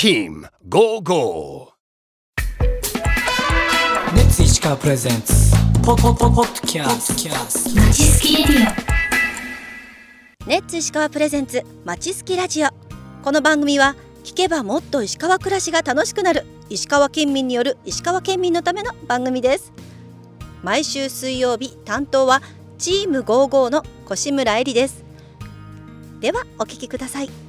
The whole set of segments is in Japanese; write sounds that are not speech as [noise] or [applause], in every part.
Team Go Go. Let's 石川 presents ポポポポッドキャストキャストまちすきレディネッツ石川 presents まちすきラジオこの番組は聞けばもっと石川暮らしが楽しくなる。石川県民による石川県民のための番組です。毎週水曜日担当はチーム55の越村恵里です。ではお聞きください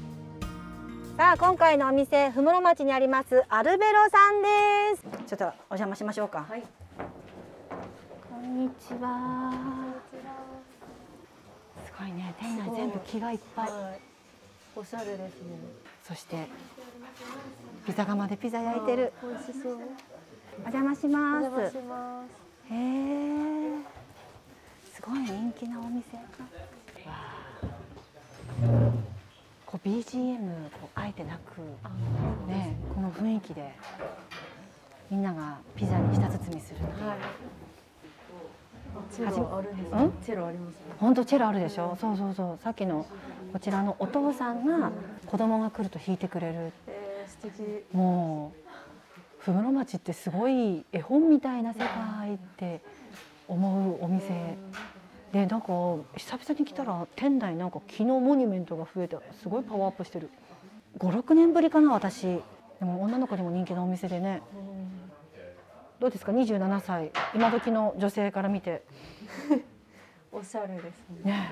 さあ今回のお店ふむろ町にありますアルベロさんです。ちょっとお邪魔しましょうか。はい。こんにちは。すごいね店内全部木がいっぱい。おしゃれですね。そしてピザ窯でピザ焼いてる。美味しそう。お邪魔しおます。邪魔します。へえすごい人気なお店。わあこう BGM こうあえてなくねこの雰囲気でみんながピザに舌包みするっていうはい。チェロあるんですうん？ね。チェロあります？ね。本当チェロあるでしょ？そうそうそうさっきのこちらのお父さんが子供が来ると弾いてくれるえー、素敵。もうふぐろ町ってすごい絵本みたいな世界って思うお店でなんか久々に来たら店内なんか木のモニュメントが増えてすごいパワーアップしてる。56年ぶりかな私。でも女の子にも人気のお店でね。どうですか27歳。今時の女性から見て。[laughs] おしゃれですね。ね。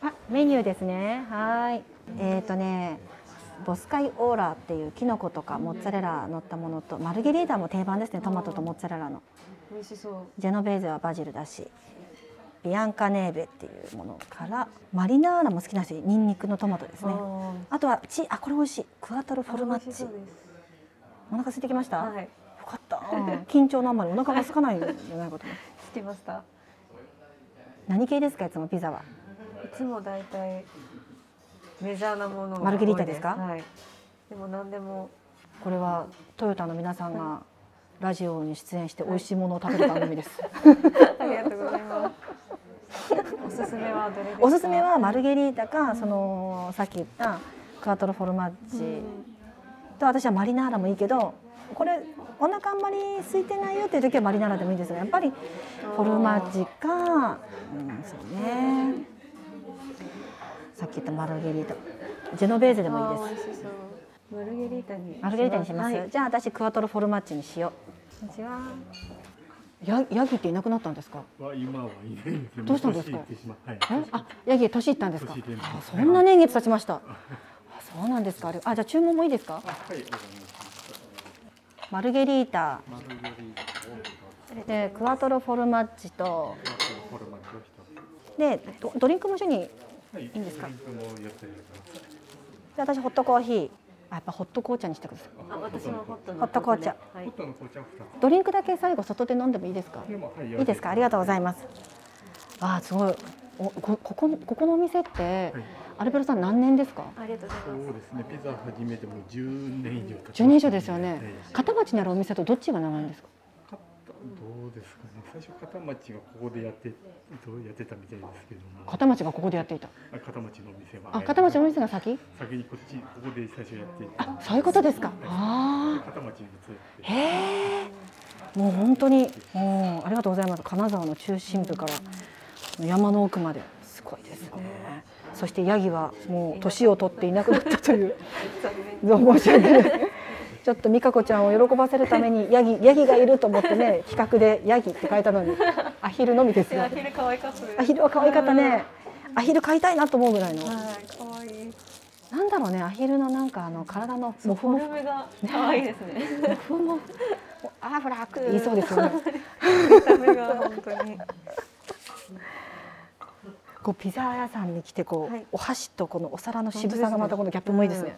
あメニューですね。はい。えっ、ー、とねボスカイオーラっていうキノコとかモッツァレラ乗ったものとマルゲリータも定番ですねトマトとモッツァレラの。美味しそう。ジェノベーゼはバジルだしビアンカネーベっていうものからマリナーラも好きなしニンニクのトマトですねああとはチあこれ美味しいクワトローフォルマッチ。お腹空いてきました、はい。よかった [laughs] 緊張のあんまりお腹が空かないんじゃないかと思うつきました。何系ですかいつもピザは？いつもだいたいメジャーなものマルゲリータですか？はい。でも何でもこれはトヨタの皆さんがラジオに出演して美味しいものを食べる番組です。[laughs] ありがとうございます。おすすめはどれですか？おすすめはマルゲリータか、そのさっき言ったクワトロフォルマッチと私はマリナーラもいいけど、これお腹あんまり空いてないよっていう時はマリナーラでもいいんですが、やっぱりフォルマッチか、うん、そうね。さっき言ったマルゲリータ、ジェノベーゼでもいいです。マルゲリータに。マルゲリータにします。はい。じゃあ私クワトロフォルマッチにしよう。こんにちは。ヤヤギっていなくなったんですか？は今はいないんですよ。どうしたんですか？はい。え？あ、ヤギ年いったんですか？あそんな年月経ちました。あ、そうなんですか。あれあ、じゃあ注文もいいですか？はい。マルゲリータでクワトロフォルマッチと。でドドリンクも一緒に。はい。いいんですか？ドリンクもやってあります。で私ホットコーヒー。あ、やっぱホット紅茶にしてください。あ、私もホットのホット紅茶はいホッ。トの紅茶を二ドリンクだけ最後外で飲んでもいいですか？つ。でもはい。いいですか？ありがとうございます。あ、すごい。おこここここのお店って、はい。アルベロさん何年ですか？ありがとうございそうます。ですね。ピザ始めても十年以上経ちます。10年以上ですよねはい。片町にあるお店とどっちが長いんですか？うですかね。最初片町がここでやってどうやってたみたいですけども。片町がここでやっていた？あ片町のお店は。あ、片町のお店が先？先にこっちここで最初やっていて。あ、そういうことですか。ああ。片町に移って。へえ。もう本当に、もうありがとうございます。金沢の中心部から山の奥まですごいですね。そしてヤギはもう年を取っていなくなったという。[laughs] 申し訳ない。ちょっと美香子ちゃんを喜ばせるためにヤギヤギがいると思ってね [laughs] 企画でヤギって書いたのにアヒルのみですよ。昼可愛かった。アヒルは可愛かったね。アヒル飼いたいなと思うぐらいの。はい、可愛い。なんだろうねアヒルのなんかあの体のモフモフが可愛いですね。モフモフあーフラック言いそうですよね。見た目が [laughs] 本当に。こうピザ屋さんに来てこう、はいお箸とこのお皿の渋さがまたこのギャップもいいですね。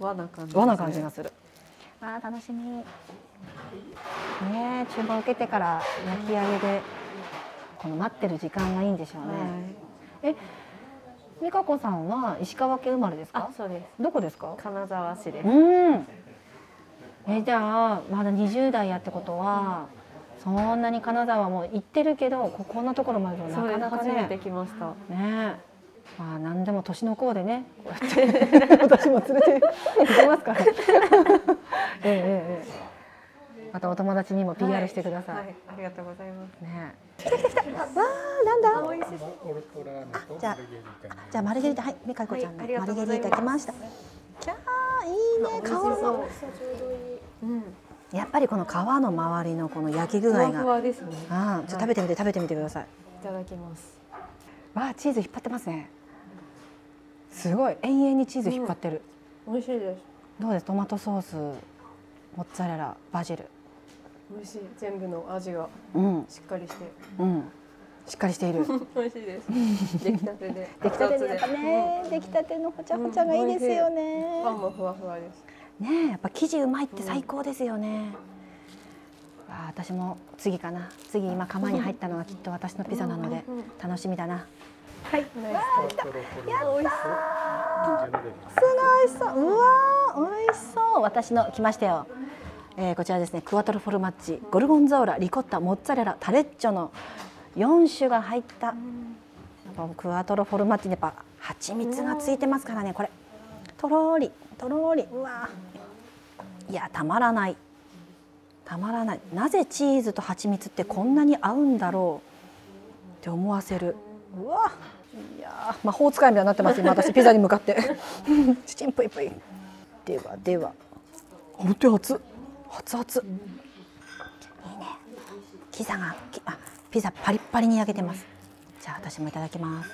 和な感じ。和な感じがする。あー楽しみ。ねえ注文受けてから焼き上げでこの待ってる時間がいいんでしょうね。はい。え、美香子さんは石川県生まれですあか、？そうです。どこですか？金沢市です。うん。えじゃあまだ20代やってことはそんなに金沢も行ってるけどここんなところまではな。かなか初めてね。来ました。ねえ。まあ何でも年の功でねこうやって [laughs] 私も連れて行きますからまたお友達にも PR してください、はい、ありがとうございます。ねわあなんだオルトラーノとじゃあじゃあマルゲリータ。はいみかこちゃんのはいありがマルゲリとうございます。ータ来ましたキャーいいね顔の。うん、やっぱりこの皮の周りのこの焼き具ふわふ合がわですね。あちょっと食べてみて食べてみてください。いただきます。わあチーズ引っ張ってますね。すごい。永遠にチーズ引っ張ってる、美味しいです。どうです？トマトソースモッツァレラバジル。美味しい。全部の味がうん。しっかりして。うん。しっかりしている。[laughs] 美味しいです。[laughs] 出来たてで。出来たてでやっぱ熱々でね出来たてのほちゃほちゃがいいですよね。パンもふわふわです。ねえやっぱ生地うまいって最高ですよね、わあ私も次かな。次今釜に入ったのはきっと私のピザなので楽しみだな。はい、ナイス。トロトロ。美味し美味しそう。うわー美味しそう。私の来ましたよ、えー、こちらですね。クワトロフォルマッチ。ゴルゴンゾーラリコッタモッツァレラタレッチョの4種が入ったやっぱクワトロフォルマッチにやっぱ蜂蜜がついてますからね。これ。とろり。とろり。うわー。いやたまらない。たまらない。なぜチーズと蜂蜜ってこんなに合うんだろうって思わせる。うわいや魔法使いみたいになってます今私。ピザに向かって。チ [laughs] チンプイプイ。ではでは。本当に熱っ熱々。いいね。ピザがきあピザパリッパリに焼けてます。じゃあ私もいただきます。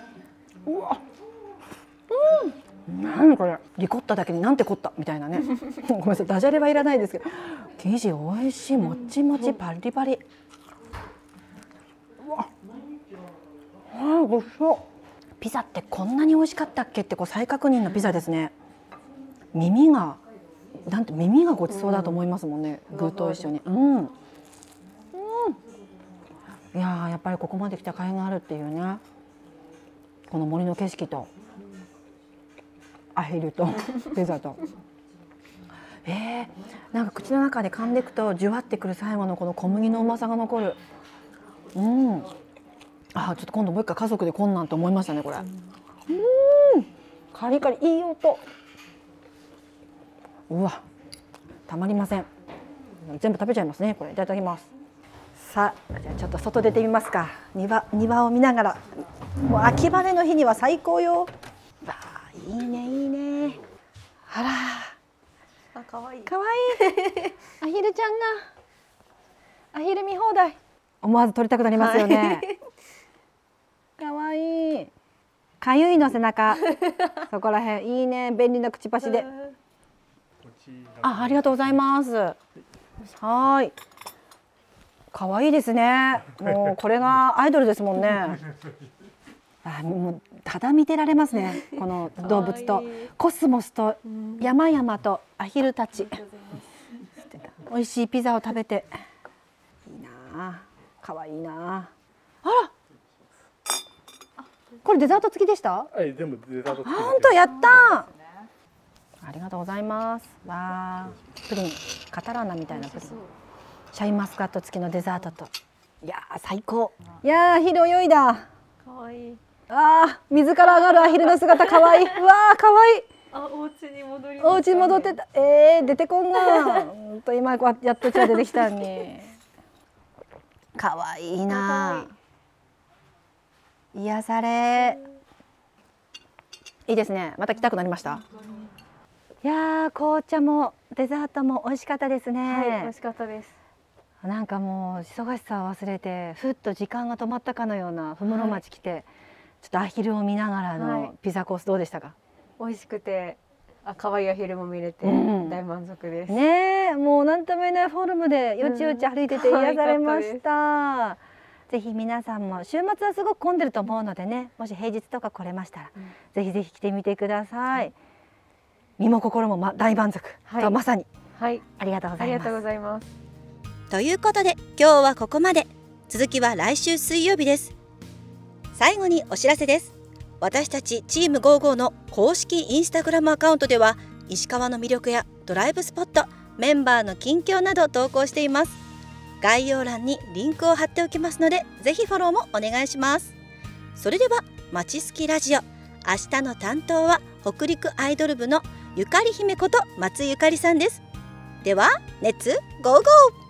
うわ。うん。何これ。リコッタだけになんて凝った？みたいなね。[laughs] ごめんなさい。ダジャレはいらないですけど。生地美味しいもっちもちパリパリ。うわ。あーごちそう。ピザってこんなに美味しかったっけってこう再確認のピザですね。耳がなんて耳がごちそうだと思いますもんね、具と一緒に。うん、うん、いやーやっぱりここまで来た甲斐があるっていうねこの森の景色とアヒルと [laughs] ピザと。えー、なんか口の中で噛んでいくとじゅわってくる最後のこの小麦のうまさが残る。うん。あーちょっと今度もう一回家族でこんなんと思いましたねこれ。うん。カリカリいい音うわたまりません。全部食べちゃいますねこれ。いただきます。さあじゃあちょっと外出てみますか。庭庭を見ながら。もう秋晴れの日には最高よ。わあいいねいいね。あら。あ、可愛い。かわいい。[laughs] アヒルちゃんが。アヒル見放題。思わず撮りたくなりますよね、[laughs] かわいい。かゆいの背中。そこらへん。いいね。便利な口箸でこち [laughs] あありがとうございます。はーい。可愛いですね。もうこれがアイドルですもんね。[laughs] あもうただ見てられますね。この動物とコスモスと山々とアヒルたち。[laughs] 美味しいピザを食べて。いいなあ。可愛いなあ。あら。これデザート付きでした？はい全部デザート付き本当やったありがとうございます。わあ。プリンカタラーナみたいなプリン。シャインマスカット付きのデザートと。いやー最高。いやーアヒル泳いだ。可愛い。あー水から上がるアヒルの姿可愛いう [laughs] わー可愛いあ、お家に戻りお家に戻ってた。えー、出てこんがほんと今こうやっとうちは出てきたのに。可愛いな。癒され。いいですね。また来たくなりました？いやー紅茶もデザートも美味しかったですね、はい、美味しかったです。なんかもう忙しさを忘れてふっと時間が止まったかのようなふもろ町来て、ちょっとアヒルを見ながらはのい。ピザコースどうでしたか、美味しくて、あ、可愛いアヒルも見れて、うん。大満足です。ねえもう何とも言えないフォルムでよちよち歩いててうん癒されました、ぜひ皆さんも週末はすごく混んでると思うのでねもし平日とか来れましたら、うん。ぜひぜひ来てみてください、身も心も、ま、大満足、はい。とまさに。はい、ありがとうございます。ありがとうございます。ということで今日はここまで。続きは来週水曜日です。最後にお知らせです。私たちチーム55の公式インスタグラムアカウントでは石川の魅力やドライブスポットメンバーの近況など投稿しています。概要欄にリンクを貼っておきますのでぜひフォローもお願いします。それではまちすきラジオ。明日の担当は北陸アイドル部のゆかり姫こと松ゆかりさんです。ではレッツゴーゴー。